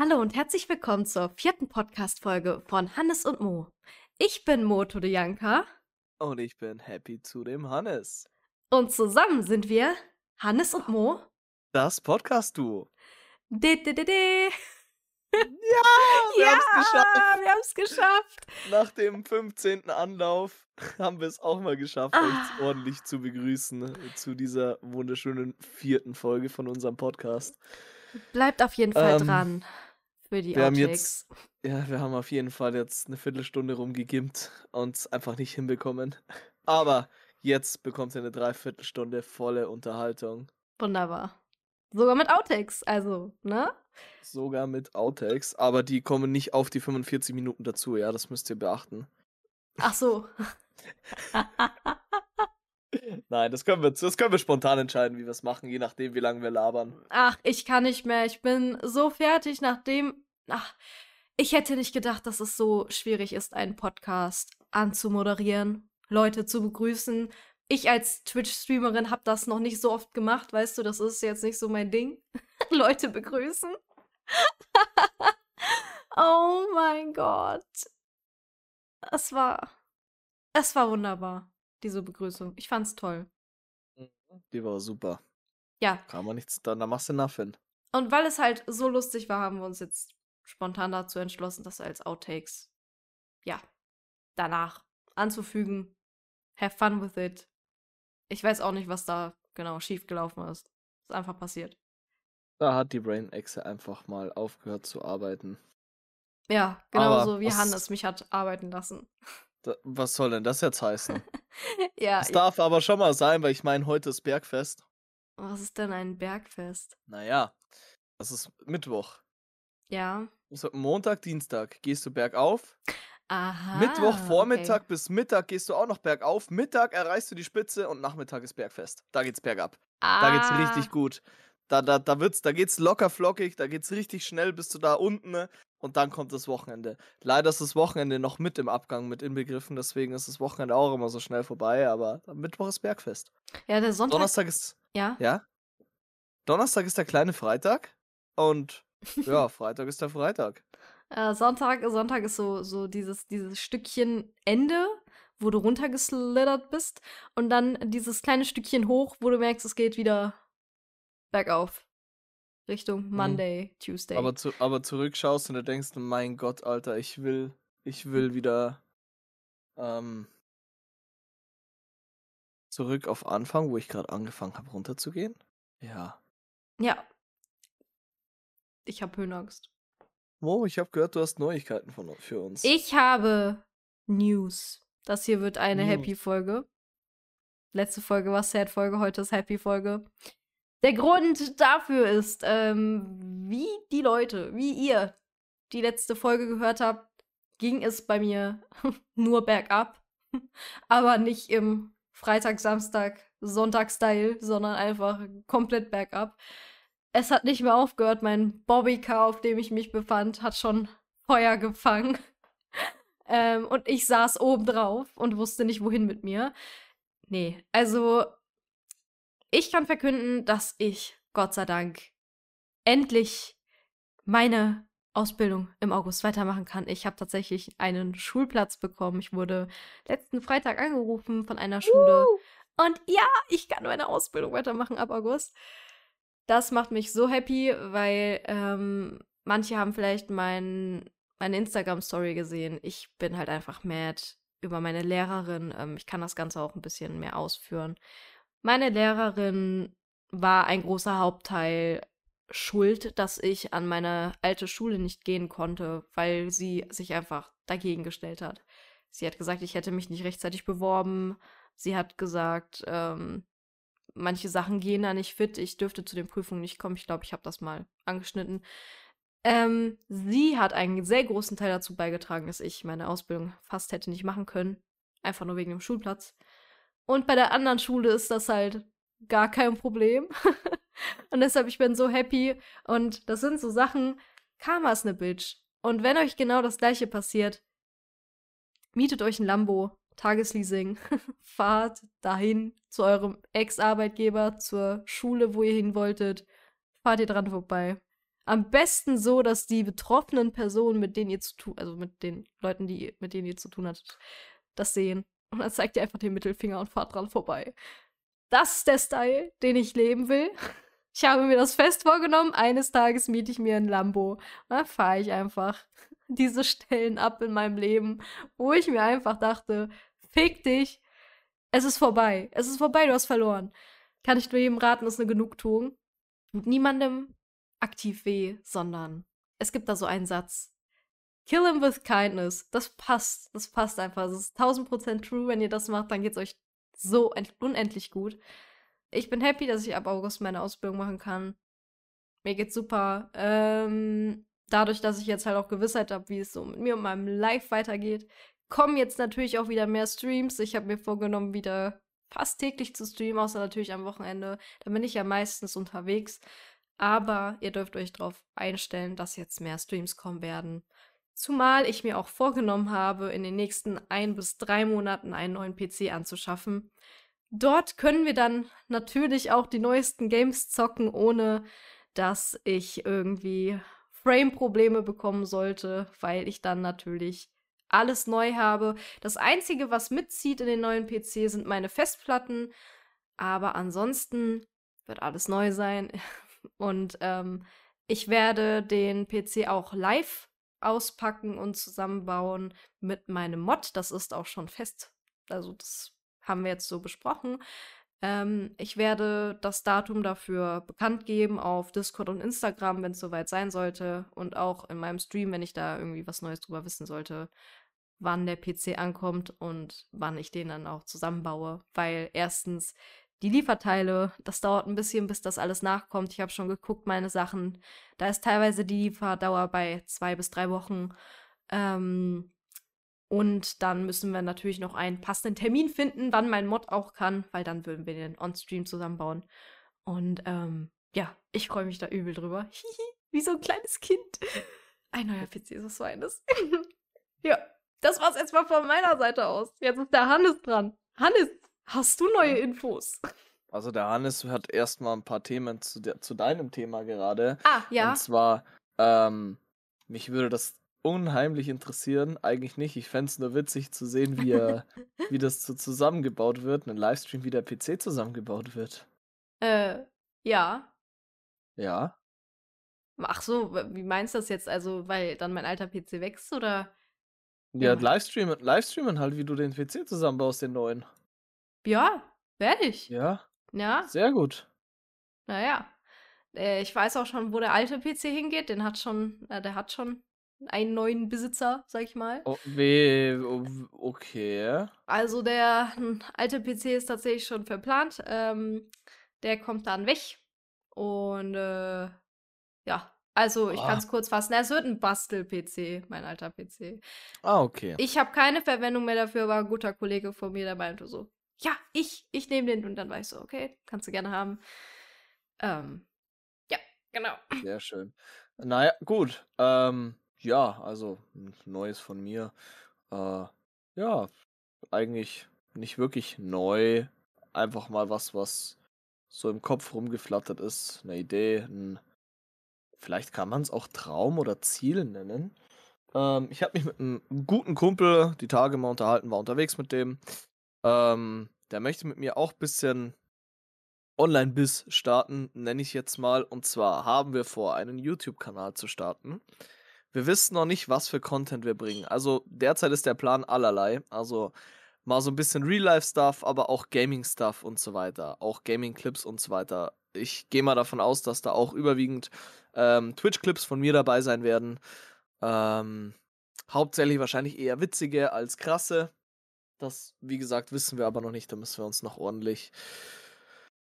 Hallo und herzlich willkommen zur vierten Podcast-Folge von Hannes und Mo. Ich bin Mo Todejanka Und ich bin happy zu dem Hannes. und zusammen sind wir Hannes und Mo. Das Podcast-Duo. De, de, de, de. Ja, wir ja, haben's geschafft. wir haben es geschafft. Nach dem 15. Anlauf haben wir es auch mal geschafft, Ah. euch ordentlich zu begrüßen äh, zu dieser wunderschönen vierten Folge von unserem Podcast. Bleibt auf jeden Fall Ähm, dran für die wir haben jetzt, ja, wir haben auf jeden Fall jetzt eine Viertelstunde rumgegimmt und es einfach nicht hinbekommen. Aber jetzt bekommt ihr eine Dreiviertelstunde volle Unterhaltung. Wunderbar. Sogar mit Outtakes, also, ne? Sogar mit Outtakes, aber die kommen nicht auf die 45 Minuten dazu, ja, das müsst ihr beachten. Ach so. Nein, das können wir, das können wir spontan entscheiden, wie wir es machen, je nachdem, wie lange wir labern. Ach, ich kann nicht mehr. Ich bin so fertig, nachdem. Ach, ich hätte nicht gedacht, dass es so schwierig ist, einen Podcast anzumoderieren, Leute zu begrüßen. Ich als Twitch-Streamerin habe das noch nicht so oft gemacht, weißt du, das ist jetzt nicht so mein Ding. Leute begrüßen. oh mein Gott. Es war. Es war wunderbar, diese Begrüßung. Ich fand's toll. Die war super. Ja, Kann man nichts, da, da machst du nothing. Und weil es halt so lustig war, haben wir uns jetzt spontan dazu entschlossen, das als Outtakes, ja, danach anzufügen. Have fun with it. Ich weiß auch nicht, was da genau schiefgelaufen ist. Ist einfach passiert. Da hat die Brain Exe einfach mal aufgehört zu arbeiten. Ja, Aber genauso wie Hannes mich hat arbeiten lassen. Was soll denn das jetzt heißen? ja, Es darf aber schon mal sein, weil ich meine, heute ist Bergfest. was ist denn ein Bergfest? Naja, das ist Mittwoch. Ja. So, Montag, Dienstag gehst du bergauf. Aha. Mittwoch Vormittag okay. bis Mittag gehst du auch noch bergauf. Mittag erreichst du die Spitze und Nachmittag ist Bergfest. Da geht's bergab. Da geht's Ah, richtig gut. Da, da, da, wird's, da geht's locker flockig, da geht's richtig schnell bis zu da unten ne? und dann kommt das Wochenende. Leider ist das Wochenende noch mit im Abgang mit inbegriffen, deswegen ist das Wochenende auch immer so schnell vorbei, aber Mittwoch ist Bergfest. Ja, der Sonntag. Donnerstag ist, Ja. ja? Donnerstag ist der kleine Freitag und ja, Freitag ist der Freitag. Äh, Sonntag, Sonntag ist so, so dieses, dieses Stückchen Ende, wo du runtergeslittert bist. Und dann dieses kleine Stückchen hoch, wo du merkst, es geht wieder bergauf. Richtung Monday, Tuesday. Aber, zu, aber zurückschaust und du denkst, mein Gott, Alter, ich will, ich will wieder ähm, zurück auf Anfang, wo ich gerade angefangen habe runterzugehen. Ja. ja. Ich habe Höhenangst. Mo, ich habe gehört, du hast Neuigkeiten von, für uns. Ich habe News. Das hier wird eine. Happy-Folge. Letzte Folge war Sad-Folge, heute ist Happy-Folge. Der Grund dafür ist, ähm, wie die Leute, wie ihr die letzte Folge gehört habt, ging es bei mir nur bergab. Aber nicht im Freitag, Samstag, Sonntag-Style, sondern einfach komplett bergab. Es hat nicht mehr aufgehört. Mein Bobbycar, auf dem ich mich befand, hat schon Feuer gefangen. ähm, und ich saß oben drauf und wusste nicht, wohin mit mir. Nee, also ich kann verkünden, dass ich, Gott sei Dank, endlich meine Ausbildung im August weitermachen kann. Ich habe tatsächlich einen Schulplatz bekommen. Ich wurde letzten Freitag angerufen von einer Schule. Und ja, ich kann meine Ausbildung weitermachen ab August. Das macht mich so happy, weil ähm, manche haben vielleicht mein, meine Instagram-Story gesehen. Ich bin halt einfach mad über meine Lehrerin. Ähm, ich kann das Ganze auch ein bisschen mehr ausführen. Meine Lehrerin war ein großer Hauptteil schuld, dass ich an meine alte Schule nicht gehen konnte, weil sie sich einfach dagegen gestellt hat. Sie hat gesagt, ich hätte mich nicht rechtzeitig beworben. Sie hat gesagt, ähm, manche Sachen gehen da nicht fit. Ich dürfte zu den Prüfungen nicht kommen. Ich glaube, ich habe das mal angeschnitten. Ähm, sie hat einen sehr großen Teil dazu beigetragen, dass ich meine Ausbildung fast hätte nicht machen können. Einfach nur wegen dem Schulplatz. Und bei der anderen Schule ist das halt gar kein Problem. und deshalb, ich bin so happy. Und das sind so Sachen, Karma ist eine Bitch. Und wenn euch genau das gleiche passiert, mietet euch ein Lambo, Tagesleasing, fahrt dahin zu eurem Ex-Arbeitgeber, zur Schule, wo ihr hin wolltet, fahrt ihr dran vorbei. Am besten so, dass die betroffenen Personen, mit denen ihr zu tun, also mit den Leuten, die, mit denen ihr zu tun hattet, das sehen. Und dann zeigt ihr einfach den Mittelfinger und fahrt dran vorbei. Das ist der Style, den ich leben will. Ich habe mir das fest vorgenommen, eines Tages miete ich mir ein Lambo. Dann fahre ich einfach diese Stellen ab in meinem Leben, wo ich mir einfach dachte, fick dich, es ist vorbei. Es ist vorbei, du hast verloren. Kann ich nur jedem raten, ist eine Genugtuung. Tut niemandem aktiv weh, sondern es gibt da so einen Satz. Kill him with kindness. Das passt. Das passt einfach. Das ist 1000% true. Wenn ihr das macht, dann geht's euch so unendlich gut. Ich bin happy, dass ich ab August meine Ausbildung machen kann. Mir geht's super. Ähm, dadurch, dass ich jetzt halt auch Gewissheit habe, wie es so mit mir und meinem Live weitergeht, kommen jetzt natürlich auch wieder mehr Streams. Ich habe mir vorgenommen, wieder fast täglich zu streamen, außer natürlich am Wochenende. Da bin ich ja meistens unterwegs. Aber ihr dürft euch darauf einstellen, dass jetzt mehr Streams kommen werden. Zumal ich mir auch vorgenommen habe, in den nächsten ein bis drei Monaten einen neuen PC anzuschaffen. Dort können wir dann natürlich auch die neuesten Games zocken, ohne dass ich irgendwie Frame-Probleme bekommen sollte, weil ich dann natürlich alles neu habe. Das Einzige, was mitzieht in den neuen PC, sind meine Festplatten. Aber ansonsten wird alles neu sein. Und ähm, ich werde den PC auch live auspacken und zusammenbauen mit meinem Mod. Das ist auch schon fest. Also das haben wir jetzt so besprochen. Ähm, ich werde das Datum dafür bekannt geben auf Discord und Instagram, wenn es soweit sein sollte. Und auch in meinem Stream, wenn ich da irgendwie was Neues drüber wissen sollte, wann der PC ankommt und wann ich den dann auch zusammenbaue. Weil erstens die Lieferteile, das dauert ein bisschen, bis das alles nachkommt. Ich habe schon geguckt, meine Sachen. Da ist teilweise die Lieferdauer bei zwei bis drei Wochen. Ähm, und dann müssen wir natürlich noch einen passenden Termin finden, wann mein Mod auch kann, weil dann würden wir den on-stream zusammenbauen. Und ähm, ja, ich freue mich da übel drüber. Wie so ein kleines Kind. Ein neuer PC ist was eines. ja, das war's mal von meiner Seite aus. Jetzt ist der Hannes dran. Hannes, Hast du neue Infos? Also der Hannes hat erstmal ein paar Themen zu, de zu deinem Thema gerade. Ah, ja. Und zwar, ähm, mich würde das unheimlich interessieren. Eigentlich nicht. Ich fände es nur witzig zu sehen, wie, er, wie das so zusammengebaut wird. Ein Livestream, wie der PC zusammengebaut wird. Äh, ja. Ja. Ach so, wie meinst du das jetzt? Also, weil dann mein alter PC wächst oder? Ja, ja. Livestreamen, Livestreamen halt, wie du den PC zusammenbaust, den neuen. Ja, werde ich. Ja. Ja. Sehr gut. Naja. Äh, ich weiß auch schon, wo der alte PC hingeht. Den hat schon, äh, der hat schon einen neuen Besitzer, sag ich mal. Oh, we, okay. Also der alte PC ist tatsächlich schon verplant. Ähm, der kommt dann weg. Und äh, ja, also ich oh. kann es kurz fassen. Es wird ein Bastel-PC, mein alter PC. Ah, okay. Ich habe keine Verwendung mehr dafür, aber ein guter Kollege von mir, der meinte so, ja, ich, ich nehme den. Und dann war ich so, okay, kannst du gerne haben. Ähm, ja, genau. Sehr schön. Naja, gut. Ähm, ja, also Neues von mir. Äh, ja, eigentlich nicht wirklich neu. Einfach mal was, was so im Kopf rumgeflattert ist. Eine Idee. Ein, vielleicht kann man es auch Traum oder Ziel nennen. Ähm, ich habe mich mit einem guten Kumpel die Tage mal unterhalten, war unterwegs mit dem. Ähm, der möchte mit mir auch ein bisschen Online-Biss starten, nenne ich jetzt mal. Und zwar haben wir vor, einen YouTube-Kanal zu starten. Wir wissen noch nicht, was für Content wir bringen. Also derzeit ist der Plan allerlei. Also mal so ein bisschen Real-Life-Stuff, aber auch Gaming-Stuff und so weiter. Auch Gaming-Clips und so weiter. Ich gehe mal davon aus, dass da auch überwiegend ähm, Twitch-Clips von mir dabei sein werden. Ähm, hauptsächlich wahrscheinlich eher witzige als krasse. Das, wie gesagt, wissen wir aber noch nicht. Da müssen wir uns noch ordentlich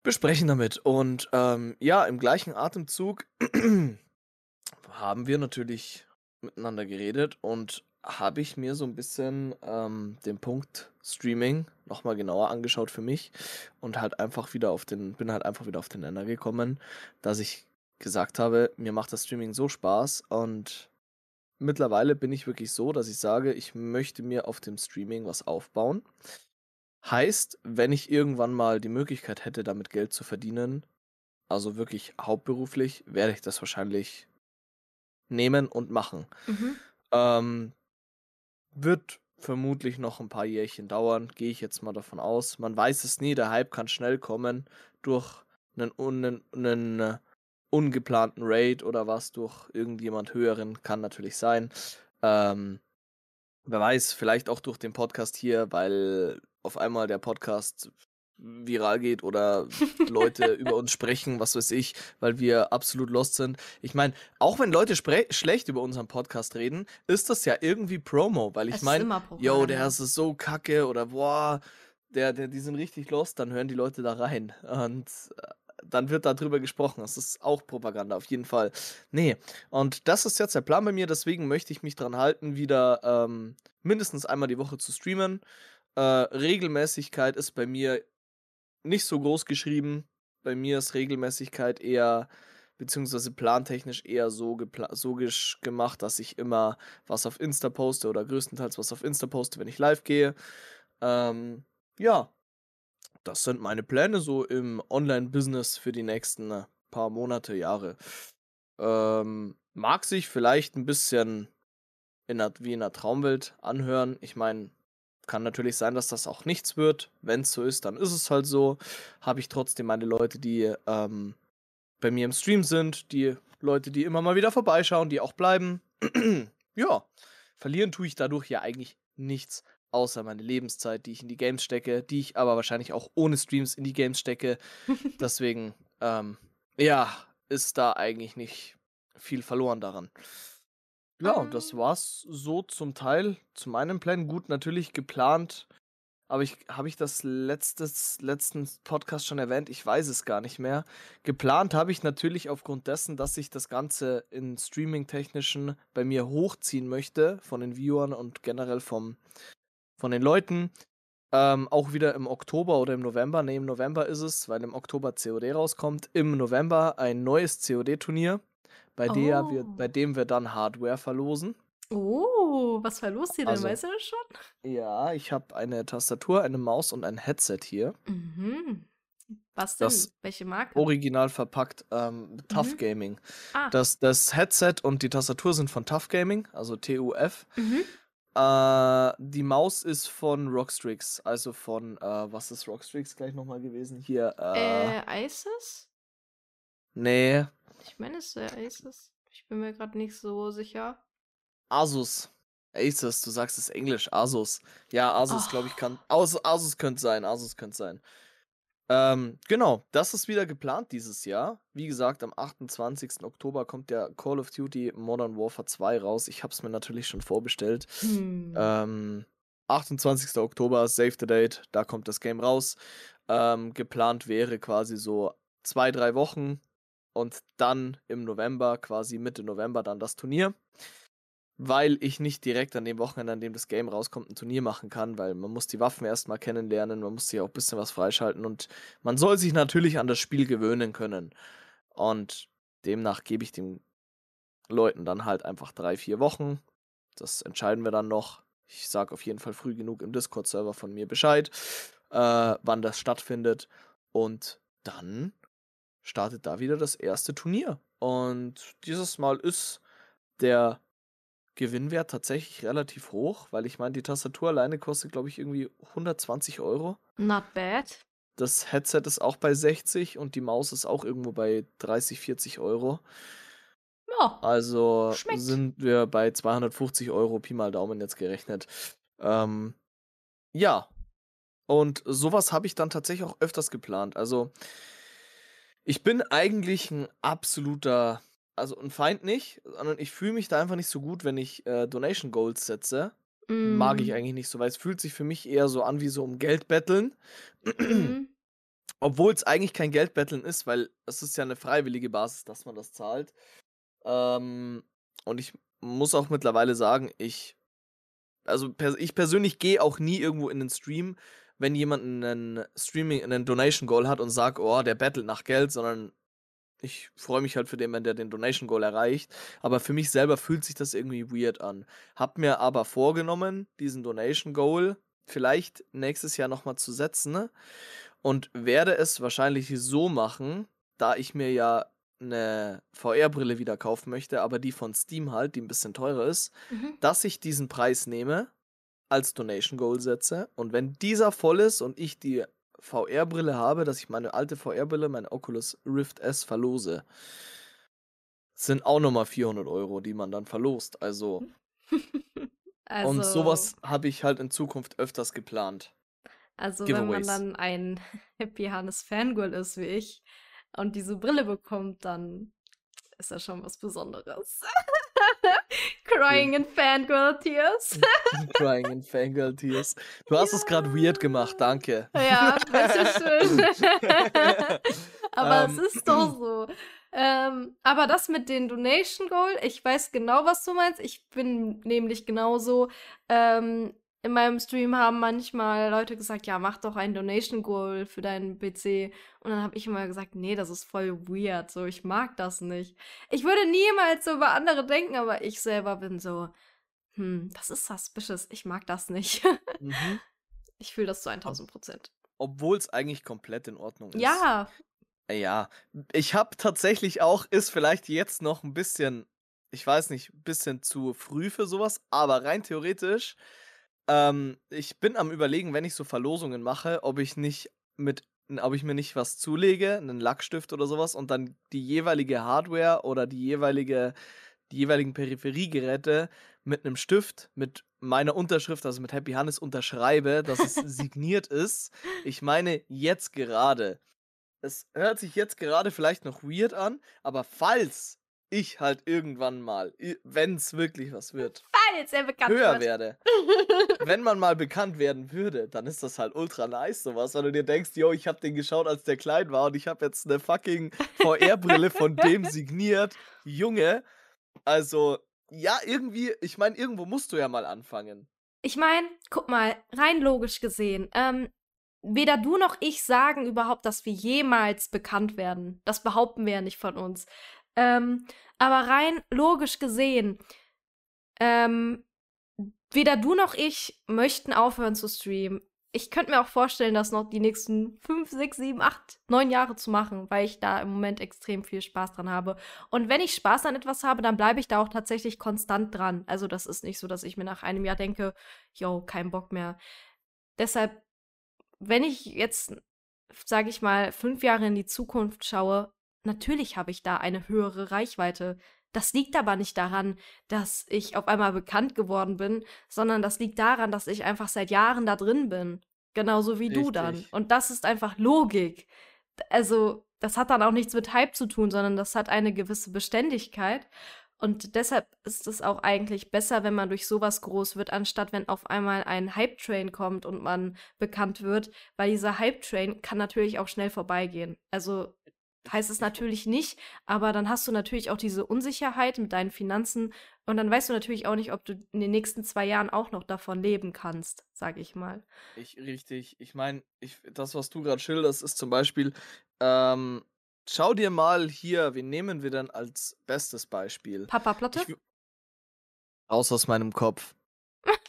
besprechen damit. Und ähm, ja, im gleichen Atemzug haben wir natürlich miteinander geredet und habe ich mir so ein bisschen ähm, den Punkt Streaming nochmal genauer angeschaut für mich und halt einfach wieder auf den, bin halt einfach wieder auf den Nenner gekommen, dass ich gesagt habe, mir macht das Streaming so Spaß und mittlerweile bin ich wirklich so, dass ich sage, ich möchte mir auf dem Streaming was aufbauen. Heißt, wenn ich irgendwann mal die Möglichkeit hätte, damit Geld zu verdienen, also wirklich hauptberuflich, werde ich das wahrscheinlich nehmen und machen. Mhm. Ähm, wird vermutlich noch ein paar Jährchen dauern, gehe ich jetzt mal davon aus. Man weiß es nie, der Hype kann schnell kommen durch einen, einen, einen äh, ungeplanten Raid oder was, durch irgendjemand höheren, kann natürlich sein. Ähm, wer weiß, vielleicht auch durch den Podcast hier, weil auf einmal der Podcast viral geht oder Leute über uns sprechen, was weiß ich, weil wir absolut lost sind. Ich meine, auch wenn Leute schlecht über unseren Podcast reden, ist das ja irgendwie Promo, weil ich meine, yo, der ist so kacke oder boah, der, der, die sind richtig lost, dann hören die Leute da rein und äh, dann wird darüber gesprochen. Das ist auch Propaganda, auf jeden Fall. Nee, und das ist jetzt der Plan bei mir, deswegen möchte ich mich dran halten, wieder ähm, mindestens einmal die Woche zu streamen. Äh, Regelmäßigkeit ist bei mir nicht so groß geschrieben. Bei mir ist Regelmäßigkeit eher, beziehungsweise plantechnisch eher so, so gemacht, dass ich immer was auf Insta poste oder größtenteils was auf Insta poste, wenn ich live gehe. Ähm, ja, das sind meine Pläne so im Online-Business für die nächsten äh, paar Monate, Jahre. Ähm, mag sich vielleicht ein bisschen in einer, wie in einer Traumwelt anhören. Ich meine, kann natürlich sein, dass das auch nichts wird. Wenn es so ist, dann ist es halt so. Habe ich trotzdem meine Leute, die ähm, bei mir im Stream sind, die Leute, die immer mal wieder vorbeischauen, die auch bleiben. ja, verlieren tue ich dadurch ja eigentlich nichts, außer meine Lebenszeit, die ich in die Games stecke, die ich aber wahrscheinlich auch ohne Streams in die Games stecke. Deswegen, ähm, ja, ist da eigentlich nicht viel verloren daran. Ja, und das ähm. war's so zum Teil zu meinem Plan. Gut, natürlich geplant. Aber ich habe ich das letztes, letzten Podcast schon erwähnt? Ich weiß es gar nicht mehr. Geplant habe ich natürlich aufgrund dessen, dass ich das Ganze in Streaming-Technischen bei mir hochziehen möchte, von den Viewern und generell vom, von den Leuten. Ähm, auch wieder im Oktober oder im November. Ne, im November ist es, weil im Oktober COD rauskommt. Im November ein neues COD-Turnier bei, oh. der wir, bei dem wir dann Hardware verlosen. Oh, was verlost ihr denn? Also, weißt du das schon? Ja, ich habe eine Tastatur, eine Maus und ein Headset hier. Mhm. Was denn? Das Welche Marke? Original verpackt, ähm, Tough mhm. Gaming. Ah. Das, das Headset und die Tastatur sind von Tough Gaming, also TUF. Mhm. Äh, die Maus ist von Rockstrix, also von, äh, was ist Rockstrix gleich nochmal gewesen? Hier, äh. Äh, ISIS? Nee, ich meine, es wäre Asus. Ich bin mir gerade nicht so sicher. Asus. Asus, du sagst es Englisch, Asus. Ja, Asus, oh. glaube ich, kann. Asus, Asus könnte sein, Asus könnte sein. Ähm, genau, das ist wieder geplant dieses Jahr. Wie gesagt, am 28. Oktober kommt der Call of Duty Modern Warfare 2 raus. Ich habe es mir natürlich schon vorbestellt. Hm. Ähm, 28. Oktober, Save the Date, da kommt das Game raus. Ähm, geplant wäre quasi so zwei, drei Wochen und dann im November, quasi Mitte November, dann das Turnier. Weil ich nicht direkt an dem Wochenende, an dem das Game rauskommt, ein Turnier machen kann, weil man muss die Waffen erstmal kennenlernen, man muss sich auch ein bisschen was freischalten und man soll sich natürlich an das Spiel gewöhnen können. Und demnach gebe ich den Leuten dann halt einfach drei, vier Wochen. Das entscheiden wir dann noch. Ich sage auf jeden Fall früh genug im Discord-Server von mir Bescheid, äh, wann das stattfindet. Und dann startet da wieder das erste Turnier. Und dieses Mal ist der Gewinnwert tatsächlich relativ hoch, weil ich meine, die Tastatur alleine kostet, glaube ich, irgendwie 120 Euro. Not bad. Das Headset ist auch bei 60 und die Maus ist auch irgendwo bei 30, 40 Euro. Ja. Also schmeckt. sind wir bei 250 Euro Pi mal Daumen jetzt gerechnet. Ähm, ja. Und sowas habe ich dann tatsächlich auch öfters geplant. Also ich bin eigentlich ein absoluter, also ein Feind nicht, sondern ich fühle mich da einfach nicht so gut, wenn ich äh, Donation Goals setze. Mm. Mag ich mm. eigentlich nicht so, weil es fühlt sich für mich eher so an wie so um Geld betteln. Mm. Obwohl es eigentlich kein Geldbetteln ist, weil es ist ja eine freiwillige Basis, dass man das zahlt. Ähm, und ich muss auch mittlerweile sagen, ich, also pers ich persönlich gehe auch nie irgendwo in den Stream, wenn jemand einen Streaming, einen Donation Goal hat und sagt, oh, der battelt nach Geld, sondern ich freue mich halt für den, wenn der den Donation Goal erreicht. Aber für mich selber fühlt sich das irgendwie weird an. Hab mir aber vorgenommen, diesen Donation Goal vielleicht nächstes Jahr nochmal zu setzen. Und werde es wahrscheinlich so machen, da ich mir ja eine VR-Brille wieder kaufen möchte, aber die von Steam halt, die ein bisschen teurer ist, Mhm. dass ich diesen Preis nehme, als Donation Goal setze und wenn dieser voll ist und ich die VR-Brille habe, dass ich meine alte VR-Brille, meine Oculus Rift S verlose, sind auch nochmal 400 Euro, die man dann verlost. Also, Also, und sowas habe ich halt in Zukunft öfters geplant. Also wenn man Giveaways. dann ein Happy Hannes Fangirl ist wie ich und diese Brille bekommt, dann ist das schon was Besonderes. Crying in Fangirl Tears. Crying in Fangirl Tears. Du hast es gerade weird gemacht, danke. ja, das ist ja schön. aber Ähm. es ist doch so. Ähm, aber das mit den Donation Goal, ich weiß genau, was du meinst. Ich bin nämlich genauso. Ähm, in meinem Stream haben manchmal Leute gesagt, ja, mach doch ein Donation Goal für deinen PC. Und dann habe ich immer gesagt, nee, das ist voll weird. So, ich mag das nicht. Ich würde niemals so über andere denken, aber ich selber bin so, hm, das ist suspicious. Ich mag das nicht. Mhm. ich fühle das zu 1000 Prozent. Obwohl es eigentlich komplett in Ordnung ist. Ja, Ja, ich habe tatsächlich auch, ist vielleicht jetzt noch ein bisschen, ich weiß nicht, ein bisschen zu früh für sowas, aber rein theoretisch, ähm, ich bin am überlegen, wenn ich so Verlosungen mache, ob ich nicht mit, ob ich mir nicht was zulege, einen Lackstift oder sowas und dann die jeweilige Hardware oder die jeweilige, die jeweiligen Peripheriegeräte mit einem Stift, mit meiner Unterschrift, also mit Happy Hannes unterschreibe, dass es signiert ist. Ich meine jetzt gerade es hört sich jetzt gerade vielleicht noch weird an, aber falls ich halt irgendwann mal, wenn es wirklich was wird, er höher wird. werde, wenn man mal bekannt werden würde, dann ist das halt ultra nice sowas, weil du dir denkst, yo, ich hab den geschaut, als der klein war und ich hab jetzt eine fucking VR-Brille von dem signiert. Junge, also ja, irgendwie, ich meine, irgendwo musst du ja mal anfangen. Ich meine, guck mal, rein logisch gesehen, ähm, weder du noch ich sagen überhaupt, dass wir jemals bekannt werden. Das behaupten wir ja nicht von uns. Ähm, aber rein logisch gesehen, ähm, weder du noch ich möchten aufhören zu streamen. Ich könnte mir auch vorstellen, das noch die nächsten fünf, sechs, sieben, acht, neun Jahre zu machen, weil ich da im Moment extrem viel Spaß dran habe. Und wenn ich Spaß an etwas habe, dann bleibe ich da auch tatsächlich konstant dran. Also das ist nicht so, dass ich mir nach einem Jahr denke, yo, kein Bock mehr. Deshalb, wenn ich jetzt, sage ich mal, fünf Jahre in die Zukunft schaue, natürlich habe ich da eine höhere Reichweite. Das liegt aber nicht daran, dass ich auf einmal bekannt geworden bin, sondern das liegt daran, dass ich einfach seit Jahren da drin bin. Genauso wie du dann. Richtig. Und das ist einfach Logik. Also, das hat dann auch nichts mit Hype zu tun, sondern das hat eine gewisse Beständigkeit. Und deshalb ist es auch eigentlich besser, wenn man durch sowas groß wird, anstatt wenn auf einmal ein Hype-Train kommt und man bekannt wird, weil dieser Hype-Train kann natürlich auch schnell vorbeigehen. Also heißt es natürlich nicht, aber dann hast du natürlich auch diese Unsicherheit mit deinen Finanzen und dann weißt du natürlich auch nicht, ob du in den nächsten zwei Jahren auch noch davon leben kannst, sage ich mal. Ich, richtig. Ich meine, ich, das, was du gerade schilderst, ist zum Beispiel, ähm, schau dir mal hier, wen nehmen wir denn als bestes Beispiel? Papa Platte? Ich, raus aus meinem Kopf.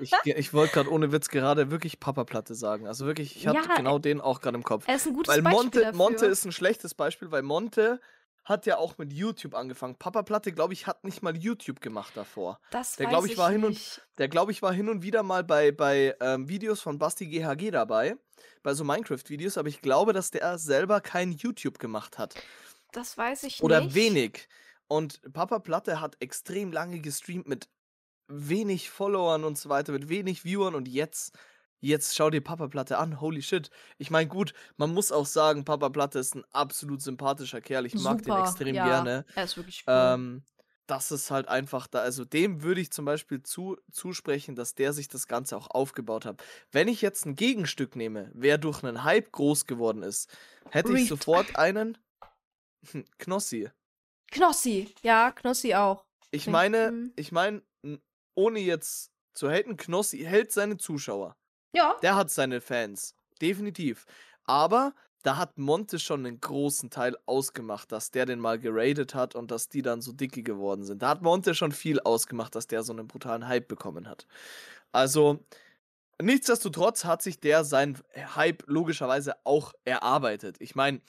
Ich, ich wollte gerade ohne Witz gerade wirklich Papa-Platte sagen. Also wirklich, ich hatte Ja, genau den auch gerade im Kopf. er ist ein gutes Weil Beispiel Monte, dafür. Monte ist ein schlechtes Beispiel, weil Monte hat ja auch mit YouTube angefangen. Papa Platte, glaube ich, hat nicht mal YouTube gemacht davor. das der, weiß glaub ich, war hin und-. Der, glaube ich, war hin und wieder mal bei, bei ähm, Videos von Basti GHG dabei, bei so Minecraft-Videos, aber ich glaube, dass der selber kein YouTube gemacht hat. Das weiß ich Oder nicht. wenig. Und Papa Platte hat extrem lange gestreamt mit wenig Followern und so weiter, mit wenig Viewern und jetzt, jetzt schau dir Papa Platte an, holy shit. Ich meine, gut, man muss auch sagen, Papa Platte ist ein absolut sympathischer Kerl, ich mag den Super, extrem ja, gerne. Er ist wirklich cool. Ähm, das ist halt einfach da, also dem würde ich zum Beispiel zu, zusprechen, dass der sich das Ganze auch aufgebaut hat. Wenn ich jetzt ein Gegenstück nehme, wer durch einen Hype groß geworden ist, hätte ich Reed. sofort einen Knossi. Knossi, ja, Knossi auch. Ich meine, mhm. ich meine, n- ohne jetzt zu haten, Knossi hält seine Zuschauer. Ja, Der hat seine Fans. Definitiv. Aber da hat Monte schon einen großen Teil ausgemacht, dass der den mal geradet hat und dass die dann so dicke geworden sind. Da hat Monte schon viel ausgemacht, dass der so einen brutalen Hype bekommen hat. Also, nichtsdestotrotz hat sich der seinen Hype logischerweise auch erarbeitet. Ich meine,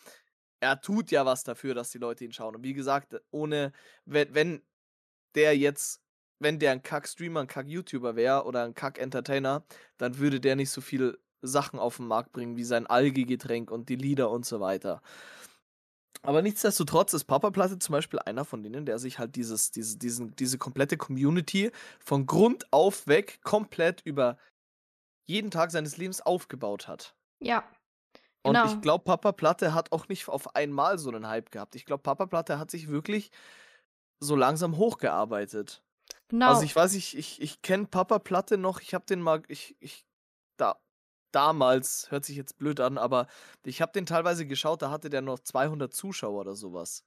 er tut ja was dafür, dass die Leute ihn schauen. Und wie gesagt, ohne, wenn, wenn der jetzt, wenn der ein Kack-Streamer, ein Kack-YouTuber wäre oder ein Kack-Entertainer, dann würde der nicht so viel Sachen auf den Markt bringen, wie sein Alge-Getränk und die Lieder und so weiter. Aber nichtsdestotrotz ist Papa Platte zum Beispiel einer von denen, der sich halt dieses, diese, diesen, diese komplette Community von Grund auf weg komplett über jeden Tag seines Lebens aufgebaut hat. Ja. Und Genau. ich glaube, Papa Platte hat auch nicht auf einmal so einen Hype gehabt. Ich glaube, Papa Platte hat sich wirklich so langsam hochgearbeitet. Genau. Also ich weiß, ich, ich, ich kenne Papa Platte noch, ich habe den mal, ich, ich, da, damals, hört sich jetzt blöd an, aber ich habe den teilweise geschaut, da hatte der noch 200 Zuschauer oder sowas.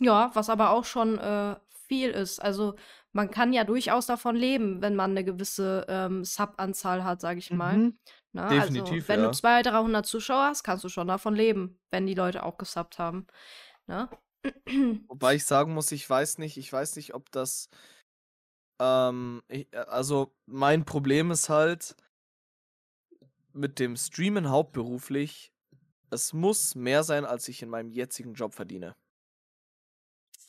Ja, was aber auch schon äh, viel ist. Also man kann ja durchaus davon leben, wenn man eine gewisse ähm, Sub-Anzahl hat, sage ich mal. Mhm. Ne? Definitiv, also, wenn ja. du 200, 300 Zuschauer hast, kannst du schon davon leben, wenn die Leute auch gesubbt haben. Ne? Wobei ich sagen muss, ich weiß nicht, ich weiß nicht, ob das, ähm, ich, äh, also mein Problem ist halt mit dem Streamen hauptberuflich, es muss mehr sein, als ich in meinem jetzigen Job verdiene.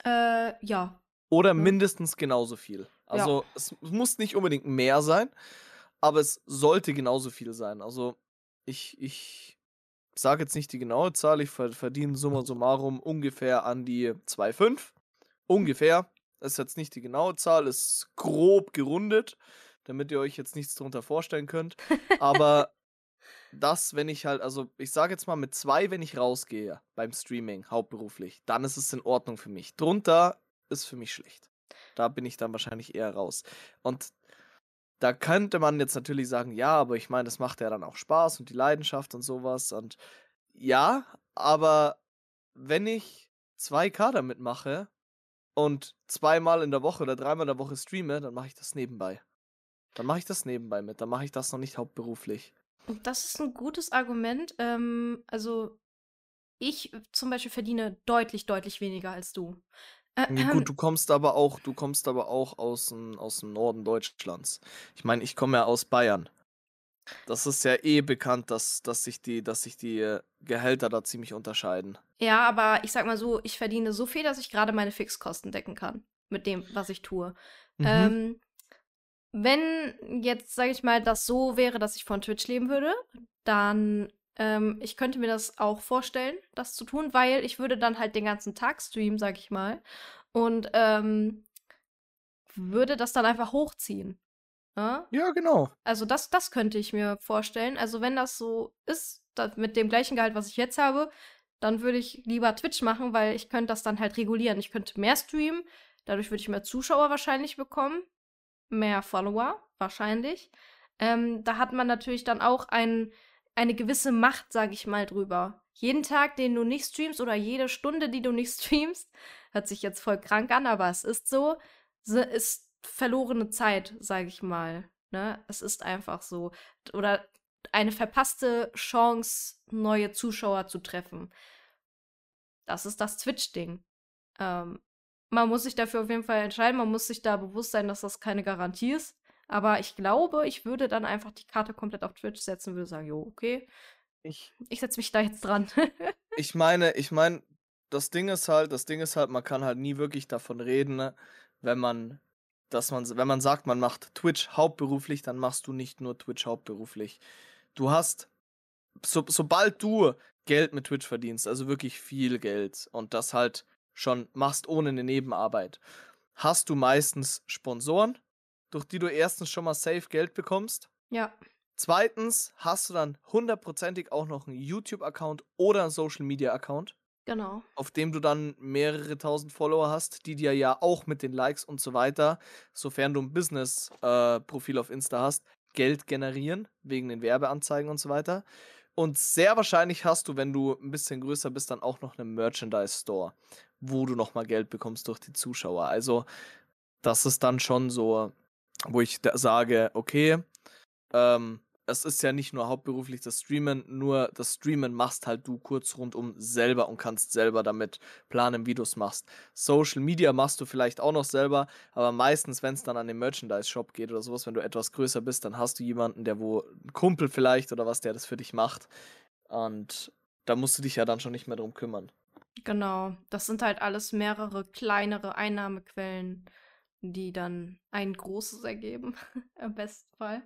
äh, ja. Oder Mhm. mindestens genauso viel. Also es muss nicht unbedingt mehr sein, aber es sollte genauso viel sein. Also ich, ich sage jetzt nicht die genaue Zahl, ich ver- verdiene summa summarum ungefähr an die 2,5. Ungefähr. Das ist jetzt nicht die genaue Zahl, ist grob gerundet, damit ihr euch jetzt nichts darunter vorstellen könnt. Aber das, wenn ich halt, also ich sage jetzt mal mit zwei, wenn ich rausgehe beim Streaming, hauptberuflich, dann ist es in Ordnung für mich. Drunter ist für mich schlecht. Da bin ich dann wahrscheinlich eher raus. Und da könnte man jetzt natürlich sagen, ja, aber ich meine, das macht ja dann auch Spaß und die Leidenschaft und sowas. Und ja, aber wenn ich 2K damit mache und zweimal in der Woche oder dreimal in der Woche streame, dann mache ich das nebenbei. Dann mache ich das nebenbei mit. Dann mache ich das noch nicht hauptberuflich. Und das ist ein gutes Argument. Ähm, also ich zum Beispiel verdiene deutlich, deutlich weniger als du. Äh, Nee, gut, du kommst aber auch, du kommst aber auch aus dem, aus dem Norden Deutschlands. Ich meine, ich komme ja aus Bayern. Das ist ja eh bekannt, dass, dass sich die, dass sich die äh, Gehälter da ziemlich unterscheiden. Ja, aber ich sag mal so, ich verdiene so viel, dass ich gerade meine Fixkosten decken kann mit dem, was ich tue. Mhm. Ähm, wenn jetzt, sage ich mal, das so wäre, dass ich von Twitch leben würde, dann ähm, ich könnte mir das auch vorstellen, das zu tun, weil ich würde dann halt den ganzen Tag streamen, sag ich mal, und ähm, würde das dann einfach hochziehen. Ja? Ja, genau. Also das, das könnte ich mir vorstellen. Also wenn das so ist, mit dem gleichen Gehalt, was ich jetzt habe, dann würde ich lieber Twitch machen, weil ich könnte das dann halt regulieren. Ich könnte mehr streamen, dadurch würde ich mehr Zuschauer wahrscheinlich bekommen, mehr Follower wahrscheinlich. Ähm, da hat man natürlich dann auch ein, eine gewisse Macht, sage ich mal, drüber. Jeden Tag, den du nicht streamst oder jede Stunde, die du nicht streamst, hört sich jetzt voll krank an, aber es ist so, ist verlorene Zeit, sage ich mal. Ne? Es ist einfach so. Oder eine verpasste Chance, neue Zuschauer zu treffen. Das ist das Twitch-Ding. Ähm, man muss sich dafür auf jeden Fall entscheiden. Man muss sich da bewusst sein, dass das keine Garantie ist. Aber ich glaube, ich würde dann einfach die Karte komplett auf Twitch setzen, würde sagen, jo, okay, Ich, ich setze mich da jetzt dran. ich meine, ich meine, das Ding ist halt, das Ding ist halt, man kann halt nie wirklich davon reden, ne, wenn man, dass man, wenn man sagt, man macht Twitch hauptberuflich, dann machst du nicht nur Twitch hauptberuflich. Du hast, so, sobald du Geld mit Twitch verdienst, also wirklich viel Geld und das halt schon machst ohne eine Nebenarbeit, hast du meistens Sponsoren, durch die du erstens schon mal safe Geld bekommst. ja, Zweitens hast du dann hundertprozentig auch noch einen YouTube-Account oder einen Social-Media-Account, genau. auf dem du dann mehrere tausend Follower hast, die dir ja auch mit den Likes und so weiter, sofern du ein Business-Profil auf Insta hast, Geld generieren, wegen den Werbeanzeigen und so weiter. Und sehr wahrscheinlich hast du, wenn du ein bisschen größer bist, dann auch noch einen Merchandise-Store, wo du nochmal Geld bekommst durch die Zuschauer. Also, das ist dann schon so, wo ich sage, okay, ähm, es ist ja nicht nur hauptberuflich das Streamen, nur das Streamen machst halt du kurz rundum selber und kannst selber damit planen, wie du es machst. Social Media machst du vielleicht auch noch selber, aber meistens, wenn es dann an den Merchandise-Shop geht oder sowas, wenn du etwas größer bist, dann hast du jemanden, der wo, ein Kumpel vielleicht oder was, der das für dich macht. Und da musst du dich ja dann schon nicht mehr drum kümmern. Genau, das sind halt alles mehrere kleinere Einnahmequellen, die dann ein großes ergeben, im besten Fall.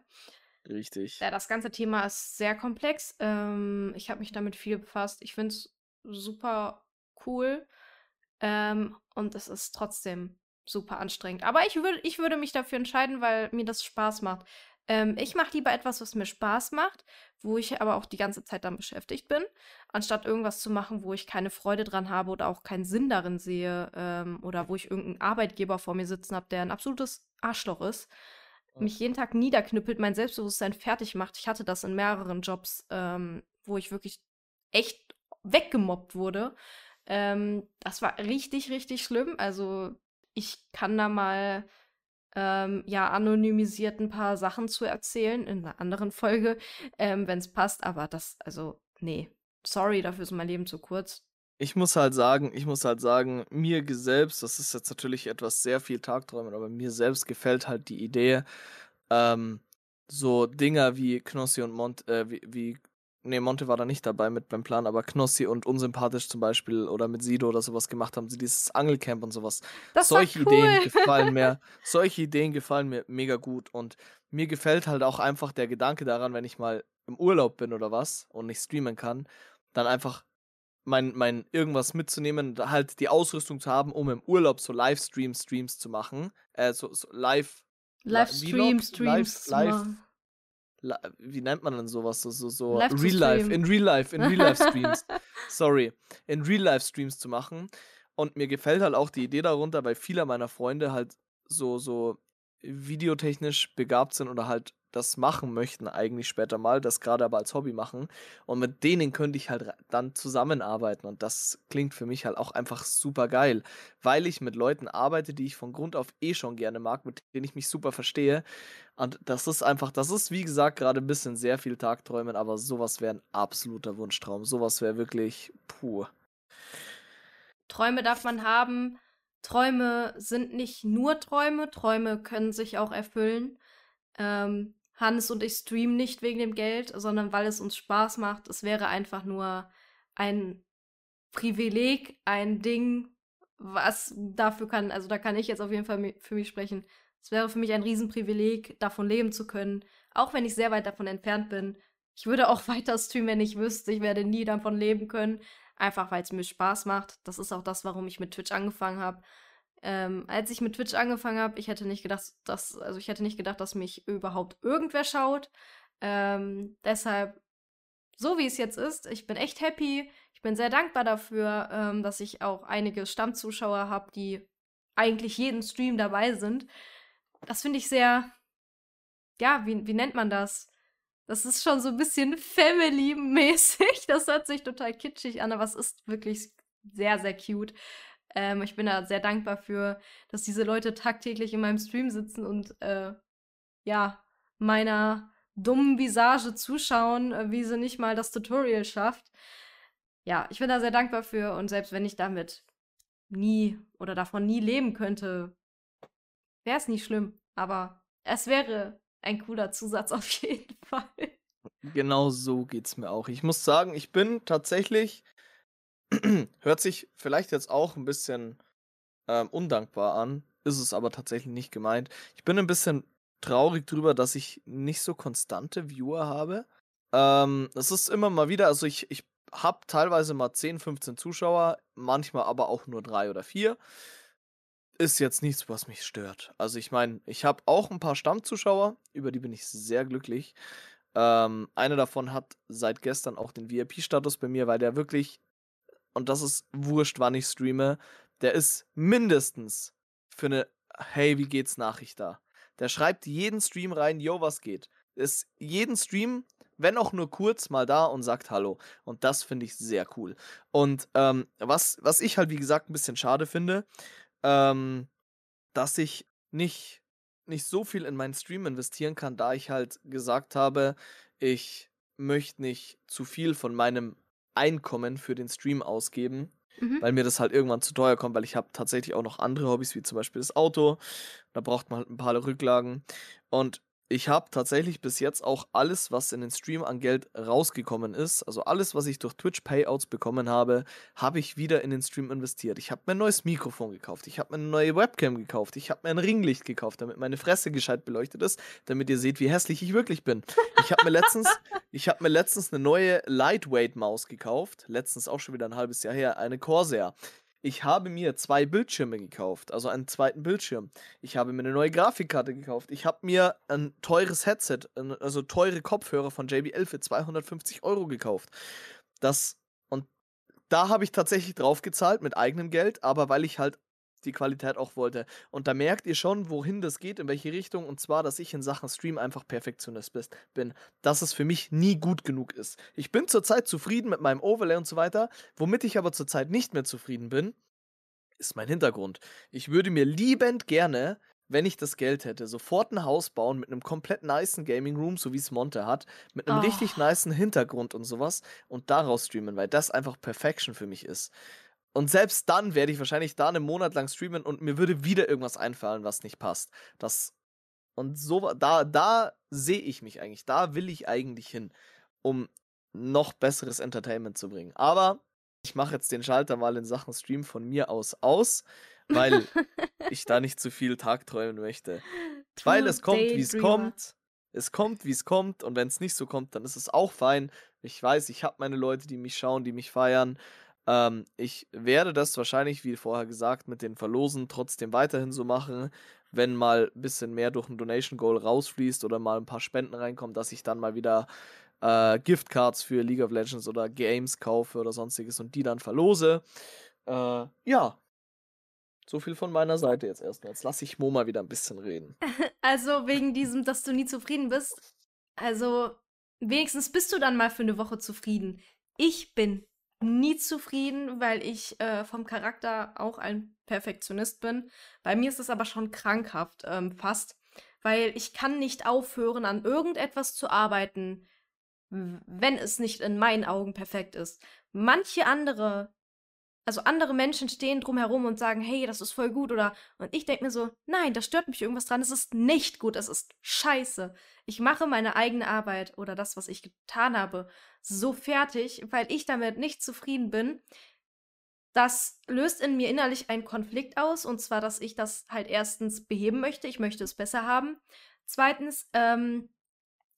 Richtig. Ja, das ganze Thema ist sehr komplex. Ähm, ich habe mich damit viel befasst. Ich finde es super cool. Ähm, und es ist trotzdem super anstrengend. Aber ich, würd, ich würde mich dafür entscheiden, weil mir das Spaß macht. Ähm, ich mache lieber etwas, was mir Spaß macht, wo ich aber auch die ganze Zeit dann beschäftigt bin, anstatt irgendwas zu machen, wo ich keine Freude dran habe oder auch keinen Sinn darin sehe ähm, oder wo ich irgendeinen Arbeitgeber vor mir sitzen habe, der ein absolutes Arschloch ist, mich jeden Tag niederknüppelt, mein Selbstbewusstsein fertig macht. Ich hatte das in mehreren Jobs, ähm, wo ich wirklich echt weggemobbt wurde. Ähm, das war richtig, richtig schlimm. Also ich kann da mal ähm, ja anonymisiert ein paar Sachen zu erzählen in einer anderen Folge, ähm, wenn es passt. Aber das, also, nee. Sorry, dafür ist mein Leben zu kurz. Ich muss halt sagen, ich muss halt sagen, mir selbst, das ist jetzt natürlich etwas sehr viel Tagträumen, aber mir selbst gefällt halt die Idee, ähm, so Dinger wie Knossi und Mont, äh, wie, wie Nee, Monte war da nicht dabei mit beim Plan, aber Knossi und Unsympathisch zum Beispiel oder mit Sido oder sowas gemacht haben, sie dieses Angelcamp und sowas. Das solche cool. Ideen gefallen mir, solche Ideen gefallen mir mega gut und mir gefällt halt auch einfach der Gedanke daran, wenn ich mal im Urlaub bin oder was und nicht streamen kann, dann einfach mein, mein irgendwas mitzunehmen, halt die Ausrüstung zu haben, um im Urlaub so Livestream-Streams zu machen, äh, so, so live Livestream-Streams live, live, wie nennt man denn sowas? So, so, so Live Real Life, in Real Life, in Real Life Streams. Sorry, in Real Life Streams zu machen. Und mir gefällt halt auch die Idee darunter, weil viele meiner Freunde halt so, so videotechnisch begabt sind oder halt das machen möchten, eigentlich später mal, das gerade aber als Hobby machen. Und mit denen könnte ich halt dann zusammenarbeiten. Und das klingt für mich halt auch einfach super geil, weil ich mit Leuten arbeite, die ich von Grund auf eh schon gerne mag, mit denen ich mich super verstehe. Und das ist einfach, das ist wie gesagt gerade ein bisschen sehr viel Tagträumen, aber sowas wäre ein absoluter Wunschtraum. Sowas wäre wirklich puh. Träume darf man haben. Träume sind nicht nur Träume, Träume können sich auch erfüllen. Ähm, Hannes und ich streamen nicht wegen dem Geld, sondern weil es uns Spaß macht. Es wäre einfach nur ein Privileg, ein Ding, was dafür kann, also da kann ich jetzt auf jeden Fall für mich sprechen. Es wäre für mich ein Riesenprivileg, davon leben zu können, auch wenn ich sehr weit davon entfernt bin. Ich würde auch weiter streamen, wenn ich wüsste, ich werde nie davon leben können, einfach weil es mir Spaß macht. Das ist auch das, warum ich mit Twitch angefangen habe. Ähm, als ich mit Twitch angefangen habe, ich hätte nicht gedacht, dass, also ich hätte nicht gedacht, dass mich überhaupt irgendwer schaut. Ähm, deshalb, so wie es jetzt ist, ich bin echt happy. Ich bin sehr dankbar dafür, ähm, dass ich auch einige Stammzuschauer habe, die eigentlich jeden Stream dabei sind. Das finde ich sehr, ja, wie, wie nennt man das? Das ist schon so ein bisschen Family-mäßig. Das hört sich total kitschig an, aber es ist wirklich sehr, sehr cute. Ähm, ich bin da sehr dankbar für, dass diese Leute tagtäglich in meinem Stream sitzen und äh, ja, meiner dummen Visage zuschauen, äh, wie sie nicht mal das Tutorial schafft. Ja, ich bin da sehr dankbar für und selbst wenn ich damit nie oder davon nie leben könnte, wäre es nicht schlimm. Aber es wäre ein cooler Zusatz auf jeden Fall. Genau so geht's mir auch. Ich muss sagen, ich bin tatsächlich Hört sich vielleicht jetzt auch ein bisschen ähm, undankbar an, ist es aber tatsächlich nicht gemeint. Ich bin ein bisschen traurig drüber, dass ich nicht so konstante Viewer habe. Ähm, ist immer mal wieder, also ich, ich habe teilweise mal 10, 15 Zuschauer, manchmal aber auch nur drei oder vier. Ist jetzt nichts, was mich stört. Also ich meine, ich habe auch ein paar Stammzuschauer, über die bin ich sehr glücklich. Ähm, einer davon hat seit gestern auch den VIP-Status bei mir, weil der wirklich und das ist wurscht, wann ich streame, der ist mindestens für eine Hey, wie geht's Nachricht da. Der schreibt jeden Stream rein, yo, was geht. Ist jeden Stream, wenn auch nur kurz, mal da und sagt Hallo. Und das finde ich sehr cool. Und ähm, was, was ich halt, wie gesagt, ein bisschen schade finde, ähm, dass ich nicht, nicht so viel in meinen Stream investieren kann, da ich halt gesagt habe, ich möchte nicht zu viel von meinem Einkommen für den Stream ausgeben, mhm. weil mir das halt irgendwann zu teuer kommt, weil ich habe tatsächlich auch noch andere Hobbys, wie zum Beispiel das Auto. Da braucht man halt ein paar Rücklagen. Und ich habe tatsächlich bis jetzt auch alles, was in den Stream an Geld rausgekommen ist, also alles, was ich durch Twitch Payouts bekommen habe, habe ich wieder in den Stream investiert. Ich habe mir ein neues Mikrofon gekauft, ich habe mir eine neue Webcam gekauft, ich habe mir ein Ringlicht gekauft, damit meine Fresse gescheit beleuchtet ist, damit ihr seht, wie hässlich ich wirklich bin. Ich habe mir letztens, ich habe mir letztens eine neue Lightweight Maus gekauft, letztens auch schon wieder ein halbes Jahr her, eine Corsair. Ich habe mir zwei Bildschirme gekauft, also einen zweiten Bildschirm. Ich habe mir eine neue Grafikkarte gekauft. Ich habe mir ein teures Headset, also teure Kopfhörer von JBL für 250 Euro gekauft. Das und da habe ich tatsächlich drauf gezahlt mit eigenem Geld, aber weil ich halt die Qualität auch wollte. Und da merkt ihr schon, wohin das geht, in welche Richtung. Und zwar, dass ich in Sachen Stream einfach Perfektionist bin. Dass es für mich nie gut genug ist. Ich bin zurzeit zufrieden mit meinem Overlay und so weiter. Womit ich aber zurzeit nicht mehr zufrieden bin, ist mein Hintergrund. Ich würde mir liebend gerne, wenn ich das Geld hätte, sofort ein Haus bauen mit einem komplett niceen Gaming Room, so wie es Monte hat, mit einem oh. richtig niceen Hintergrund und sowas und daraus streamen, weil das einfach Perfection für mich ist. Und selbst dann werde ich wahrscheinlich da einen Monat lang streamen und mir würde wieder irgendwas einfallen, was nicht passt. Das und so da da sehe ich mich eigentlich, da will ich eigentlich hin, um noch besseres Entertainment zu bringen. Aber ich mache jetzt den Schalter mal in Sachen Stream von mir aus aus, weil ich da nicht zu viel tagträumen möchte. weil es kommt, wie es kommt. Es kommt, wie es kommt. Und wenn es nicht so kommt, dann ist es auch fein. Ich weiß, ich habe meine Leute, die mich schauen, die mich feiern. Ähm, ich werde das wahrscheinlich, wie vorher gesagt, mit den Verlosen trotzdem weiterhin so machen. Wenn mal ein bisschen mehr durch ein Donation Goal rausfließt oder mal ein paar Spenden reinkommen, dass ich dann mal wieder äh, Giftcards für League of Legends oder Games kaufe oder sonstiges und die dann verlose. Äh, ja. So viel von meiner Seite jetzt erstmal. Jetzt lasse ich Mo mal wieder ein bisschen reden. Also wegen diesem, dass du nie zufrieden bist. Also wenigstens bist du dann mal für eine Woche zufrieden. Ich bin nie zufrieden, weil ich äh, vom Charakter auch ein Perfektionist bin. Bei mir ist es aber schon krankhaft ähm, fast, weil ich kann nicht aufhören, an irgendetwas zu arbeiten, wenn es nicht in meinen Augen perfekt ist. Manche andere also andere Menschen stehen drumherum und sagen, hey, das ist voll gut oder und ich denke mir so, nein, da stört mich irgendwas dran, es ist nicht gut, es ist scheiße. Ich mache meine eigene Arbeit oder das, was ich getan habe, so fertig, weil ich damit nicht zufrieden bin. Das löst in mir innerlich einen Konflikt aus und zwar, dass ich das halt erstens beheben möchte, ich möchte es besser haben. Zweitens, ähm,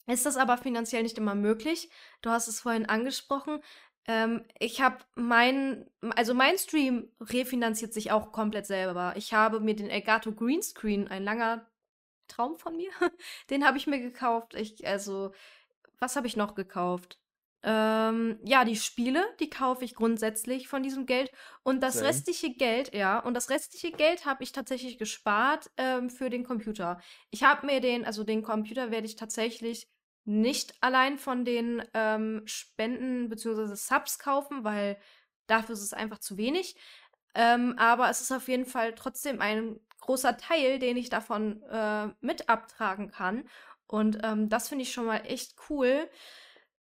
ist das aber finanziell nicht immer möglich. Du hast es vorhin angesprochen. Ähm, ich habe mein, also mein Stream refinanziert sich auch komplett selber. Ich habe mir den Elgato Greenscreen, ein langer Traum von mir, den habe ich mir gekauft. Ich, also, was habe ich noch gekauft? Ähm, ja, die Spiele, die kaufe ich grundsätzlich von diesem Geld. Und das Same. restliche Geld, ja, und das restliche Geld habe ich tatsächlich gespart ähm, für den Computer. Ich habe mir den, also den Computer werde ich tatsächlich nicht allein von den ähm, Spenden bzw. Subs kaufen, weil dafür ist es einfach zu wenig. Ähm, aber es ist auf jeden Fall trotzdem ein großer Teil, den ich davon äh, mit abtragen kann. Und ähm, das finde ich schon mal echt cool,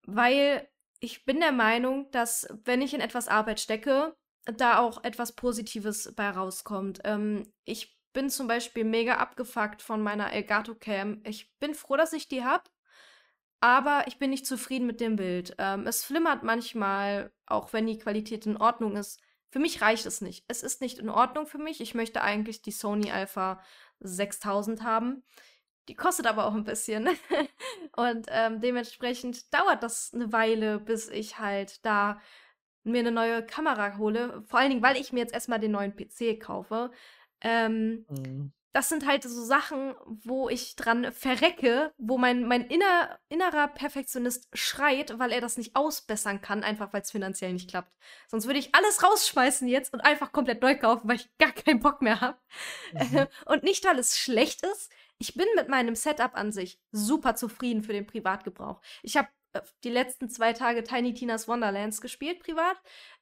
weil ich bin der Meinung, dass wenn ich in etwas Arbeit stecke, da auch etwas Positives bei rauskommt. Ähm, ich bin zum Beispiel mega abgefuckt von meiner Elgato Cam. Ich bin froh, dass ich die habe aber ich bin nicht zufrieden mit dem Bild. Ähm, es flimmert manchmal, auch wenn die Qualität in Ordnung ist. Für mich reicht es nicht. Es ist nicht in Ordnung für mich. Ich möchte eigentlich die Sony Alpha 6000 haben. Die kostet aber auch ein bisschen. Und ähm, dementsprechend dauert das eine Weile, bis ich halt da mir eine neue Kamera hole. Vor allen Dingen, weil ich mir jetzt erstmal den neuen PC kaufe. Ähm, mhm das sind halt so Sachen, wo ich dran verrecke, wo mein, mein inner, innerer Perfektionist schreit, weil er das nicht ausbessern kann, einfach weil es finanziell nicht klappt. Sonst würde ich alles rausschmeißen jetzt und einfach komplett neu kaufen, weil ich gar keinen Bock mehr habe. Mhm. Und nicht, weil es schlecht ist. Ich bin mit meinem Setup an sich super zufrieden für den Privatgebrauch. Ich habe äh, die letzten zwei Tage Tiny Tina's Wonderlands gespielt, privat.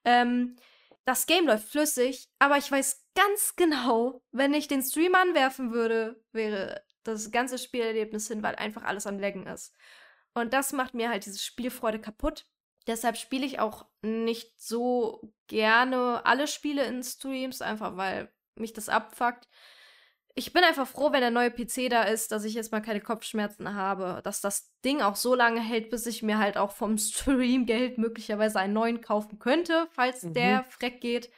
Ähm, das Game läuft flüssig, aber ich weiß ganz genau, wenn ich den Stream anwerfen würde, wäre das ganze Spielerlebnis hin, weil einfach alles am Laggen ist. Und das macht mir halt diese Spielfreude kaputt. Deshalb spiele ich auch nicht so gerne alle Spiele in Streams, einfach weil mich das abfuckt. Ich bin einfach froh, wenn der neue PC da ist, dass ich jetzt mal keine Kopfschmerzen habe, dass das Ding auch so lange hält, bis ich mir halt auch vom Streamgeld möglicherweise einen neuen kaufen könnte, falls Mhm. der freck geht.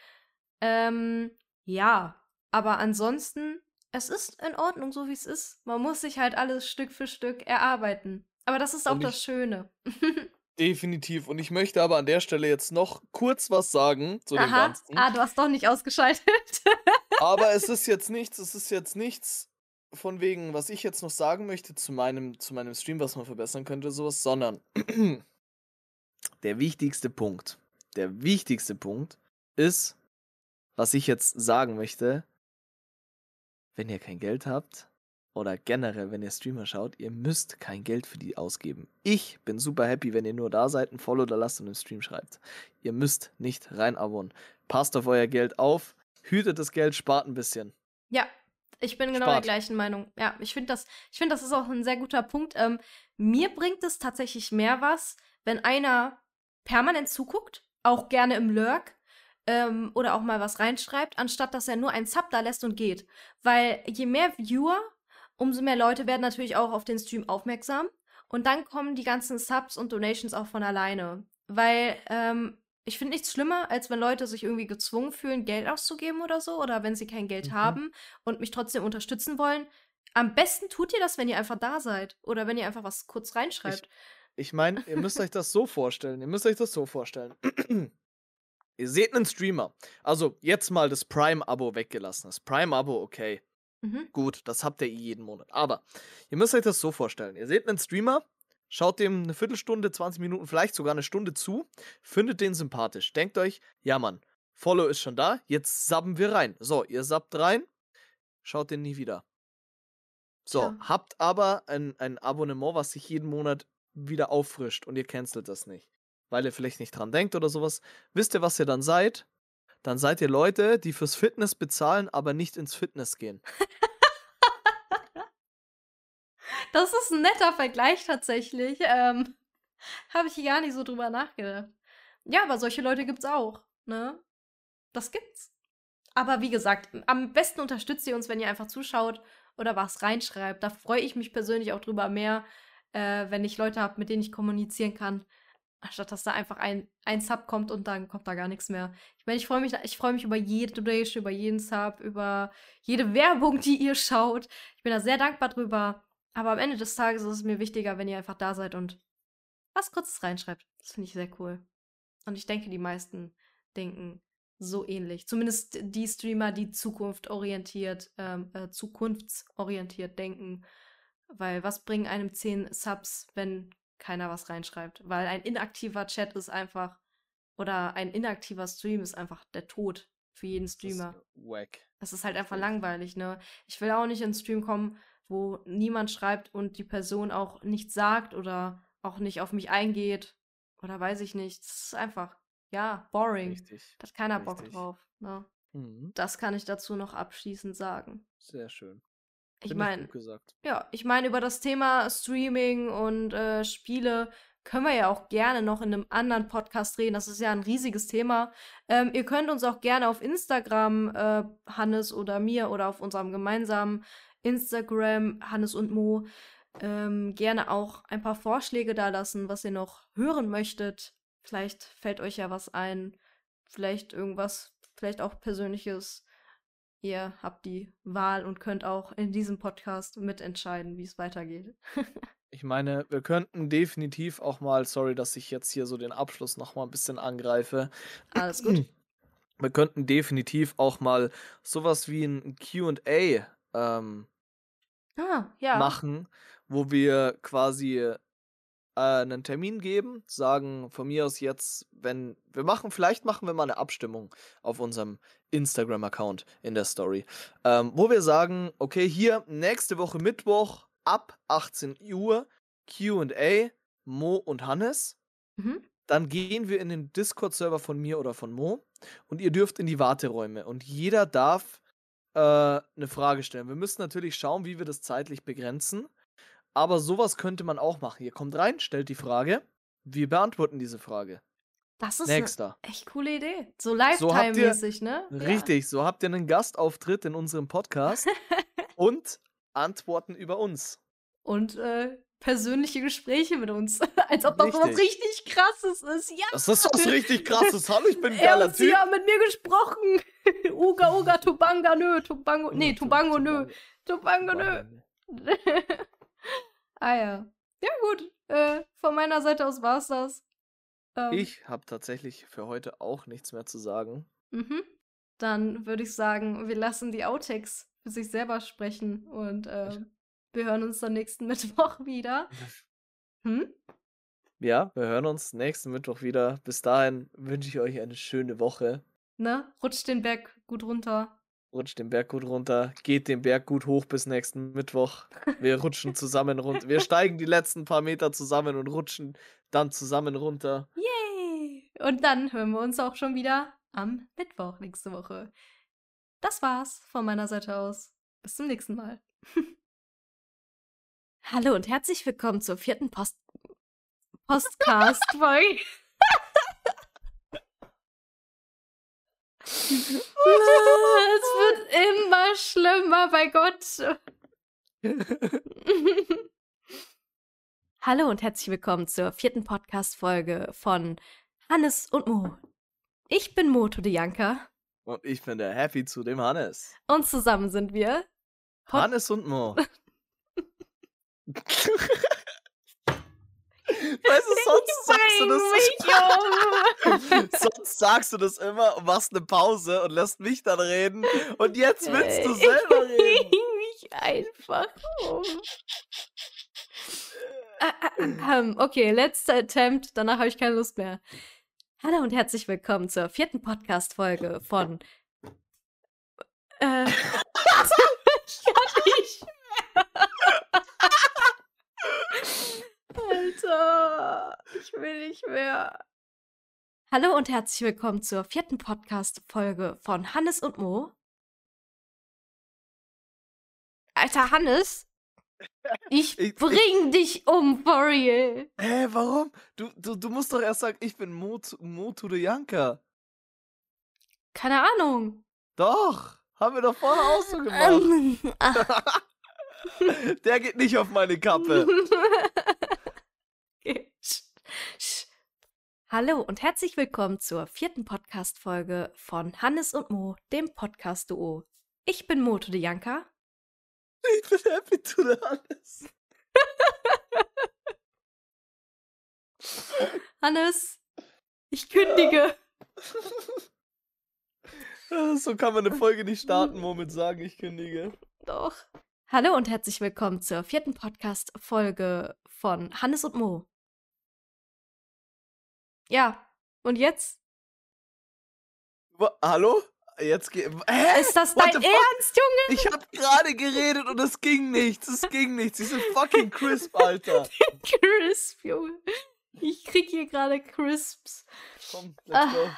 Ähm, ja, aber ansonsten, es ist in Ordnung, so wie es ist. Man muss sich halt alles Stück für Stück erarbeiten. Aber das ist auch das Schöne. Definitiv. Und ich möchte aber an der Stelle jetzt noch kurz was sagen zu dem Aha. Ganzen. Ah, du hast doch nicht ausgeschaltet. Aber es ist jetzt nichts, es ist jetzt nichts von wegen, was ich jetzt noch sagen möchte zu meinem, zu meinem Stream, was man verbessern könnte, sowas, sondern der wichtigste Punkt, der wichtigste Punkt ist, was ich jetzt sagen möchte, wenn ihr kein Geld habt oder generell, wenn ihr Streamer schaut, ihr müsst kein Geld für die ausgeben. Ich bin super happy, wenn ihr nur da seid, ein Follow da lasst und im Stream schreibt. Ihr müsst nicht rein abonnieren. Passt auf euer Geld auf, hütet das Geld, spart ein bisschen. Ja, ich bin genau Spart. der gleichen Meinung. Ja, ich finde das, ich finde, das ist auch ein sehr guter Punkt. Ähm, mir bringt es tatsächlich mehr was, wenn einer permanent zuguckt, auch gerne im Lurk, ähm, oder auch mal was reinschreibt, anstatt dass er nur einen Sub da lässt und geht. Weil je mehr Viewer, umso mehr Leute werden natürlich auch auf den Stream aufmerksam. Und dann kommen die ganzen Subs und Donations auch von alleine. Weil ähm, ich finde nichts schlimmer, als wenn Leute sich irgendwie gezwungen fühlen, Geld auszugeben oder so, oder wenn sie kein Geld Mhm. haben und mich trotzdem unterstützen wollen. Am besten tut ihr das, wenn ihr einfach da seid oder wenn ihr einfach was kurz reinschreibt. Ich meine, ihr müsst euch das so vorstellen. Ihr müsst euch das so vorstellen. ihr seht einen Streamer. Also jetzt mal das Prime-Abo weggelassen. Das Prime-Abo, okay. Mhm. Gut, das habt ihr eh jeden Monat. Aber ihr müsst euch das so vorstellen. Ihr seht einen Streamer, schaut dem eine Viertelstunde, 20 Minuten, vielleicht sogar eine Stunde zu, findet den sympathisch. Denkt euch, ja Mann, Follow ist schon da, jetzt sabben wir rein. So, ihr sabbt rein, schaut den nie wieder. So, Tja. habt aber ein, ein Abonnement, was sich jeden Monat wieder auffrischt und ihr cancelt das nicht. Weil ihr vielleicht nicht dran denkt oder sowas. Wisst ihr, was ihr dann seid? Dann seid ihr Leute, die fürs Fitness bezahlen, aber nicht ins Fitness gehen. Das ist ein netter Vergleich tatsächlich. Ähm, Habe ich gar nicht so drüber nachgedacht. Ja, aber solche Leute gibt's auch, ne? Das gibt's. Aber wie gesagt, am besten unterstützt ihr uns, wenn ihr einfach zuschaut oder was reinschreibt. Da freue ich mich persönlich auch drüber mehr, äh, wenn ich Leute habe, mit denen ich kommunizieren kann, anstatt dass da einfach ein, ein Sub kommt und dann kommt da gar nichts mehr. Ich meine, ich freue mich, ich mich über jede Donation, über jeden Sub, über jede Werbung, die ihr schaut. Ich bin da sehr dankbar drüber. Aber am Ende des Tages ist es mir wichtiger, wenn ihr einfach da seid und was Kurzes reinschreibt. Das finde ich sehr cool. Und ich denke, die meisten denken so ähnlich. Zumindest die Streamer, die zukunftorientiert, ähm, äh, zukunftsorientiert denken. Weil was bringen einem 10 Subs, wenn keiner was reinschreibt? Weil ein inaktiver Chat ist einfach, oder ein inaktiver Stream ist einfach der Tod für jeden Das ist Streamer. Wack. Das ist halt einfach langweilig, ne? Ich will auch nicht in einen Stream kommen, wo niemand schreibt und die Person auch nichts sagt oder auch nicht auf mich eingeht oder weiß ich nicht. Das ist einfach, ja, boring. Richtig. Da hat keiner Bock Richtig. drauf. Ne? Mhm. Das kann ich dazu noch abschließend sagen. Sehr schön. Ich meine, ja, ich meine, über das Thema Streaming und äh, Spiele können wir ja auch gerne noch in einem anderen Podcast reden. Das ist ja ein riesiges Thema. Ähm, ihr könnt uns auch gerne auf Instagram, äh, Hannes oder mir, oder auf unserem gemeinsamen Instagram, Hannes und Mo, ähm, gerne auch ein paar Vorschläge da lassen, was ihr noch hören möchtet. Vielleicht fällt euch ja was ein. Vielleicht irgendwas, vielleicht auch Persönliches. Ihr habt die Wahl und könnt auch in diesem Podcast mitentscheiden, wie es weitergeht. Ich meine, wir könnten definitiv auch mal, sorry, dass ich jetzt hier so den Abschluss noch mal ein bisschen angreife. Alles gut. Wir könnten definitiv auch mal sowas wie ein Q&A ähm, Ah, ja. machen, wo wir quasi äh, einen Termin geben, sagen von mir aus jetzt, wenn wir machen, vielleicht machen wir mal eine Abstimmung auf unserem Instagram-Account in der Story, ähm, wo wir sagen, okay, hier nächste Woche Mittwoch ab 18 Uhr Q&A, Mo und Hannes. Mhm. Dann gehen wir in den Discord-Server von mir oder von Mo und ihr dürft in die Warteräume und jeder darf äh, eine Frage stellen. Wir müssen natürlich schauen, wie wir das zeitlich begrenzen. Aber sowas könnte man auch machen. Ihr kommt rein, stellt die Frage. Wir beantworten diese Frage. Das ist eine Nächster. echt coole Idee. So So Lifetime-mäßig, ne? Ja. Richtig, so habt ihr einen Gastauftritt in unserem Podcast. Und Antworten über uns. Und äh, persönliche Gespräche mit uns. Als ob das was Richtig. richtig krasses ist. Ja. Das ist was richtig krasses. Hallo, ich bin ein Er geiler und sie Typ. haben mit mir gesprochen. Uga, Uga, Tubanga, nö. Tubango, nee, Tubango, nö. Tubango, nö. ah ja. Ja, gut. Äh, von meiner Seite aus war's das. Ähm, Ich habe tatsächlich für heute auch nichts mehr zu sagen. Mhm. Dann würde ich sagen, wir lassen die Outtakes für sich selber sprechen und äh, wir hören uns dann nächsten Mittwoch wieder. Hm? Ja, wir hören uns nächsten Mittwoch wieder. Bis dahin wünsche ich euch eine schöne Woche. Ne? Rutscht den Berg gut runter. Rutscht den Berg gut runter, geht den Berg gut hoch bis nächsten Mittwoch. Wir rutschen zusammen runter. Wir steigen die letzten paar Meter zusammen und rutschen dann zusammen runter. Yay! Und dann hören wir uns auch schon wieder am Mittwoch nächste Woche. Das war's von meiner Seite aus. Bis zum nächsten Mal. Hallo und herzlich willkommen zur vierten Post Postcast-Folge. es wird immer schlimmer, bei Gott. Hallo und herzlich willkommen zur vierten Podcast-Folge von Hannes und Mo. Ich bin Mo Tudejanka Und ich bin der Happy zu dem Hannes. und zusammen sind wir. Pod- Hannes und Mo. Weißt du, sonst sagst du das um. Sonst sagst du das immer und machst eine Pause und lässt mich dann reden. Und jetzt willst du Äh, selber Bring reden. mich einfach um. Ah, ah, ähm, okay, letzter Attempt, danach habe ich keine Lust mehr. Hallo und herzlich willkommen zur vierten Podcast-Folge von. Äh, ich kann Alter, ich will nicht mehr. Hallo und herzlich willkommen zur vierten Podcast-Folge von Hannes und Mo. Alter, Hannes, ich bring dich um, for real. Hä, warum? Du, du, du musst doch erst sagen, ich bin Motu, Motu de Janka. Keine Ahnung. Doch, haben wir doch vorher auch so gemacht. Ähm, ah. Der geht nicht auf meine Kappe. okay. Hallo und herzlich willkommen zur vierten Podcast-Folge von Hannes und Mo, dem Podcast-Duo. Ich bin Mo de Janka. Ich bin happy to the Hannes. Hannes, ich kündige. So kann man eine Folge nicht starten, Moment sagen, ich kündige. Doch. Hallo und herzlich willkommen zur vierten Podcast-Folge von Hannes und Mo. Ja, und jetzt? Hallo? Jetzt geht. Hä? Ist das What dein? Ernst, Junge? Ich hab gerade geredet und es ging nichts. Es ging nichts. Diese fucking crisp, Alter. Crisp, Junge. Ich krieg hier gerade Crisps. Komm, let's go. Ah.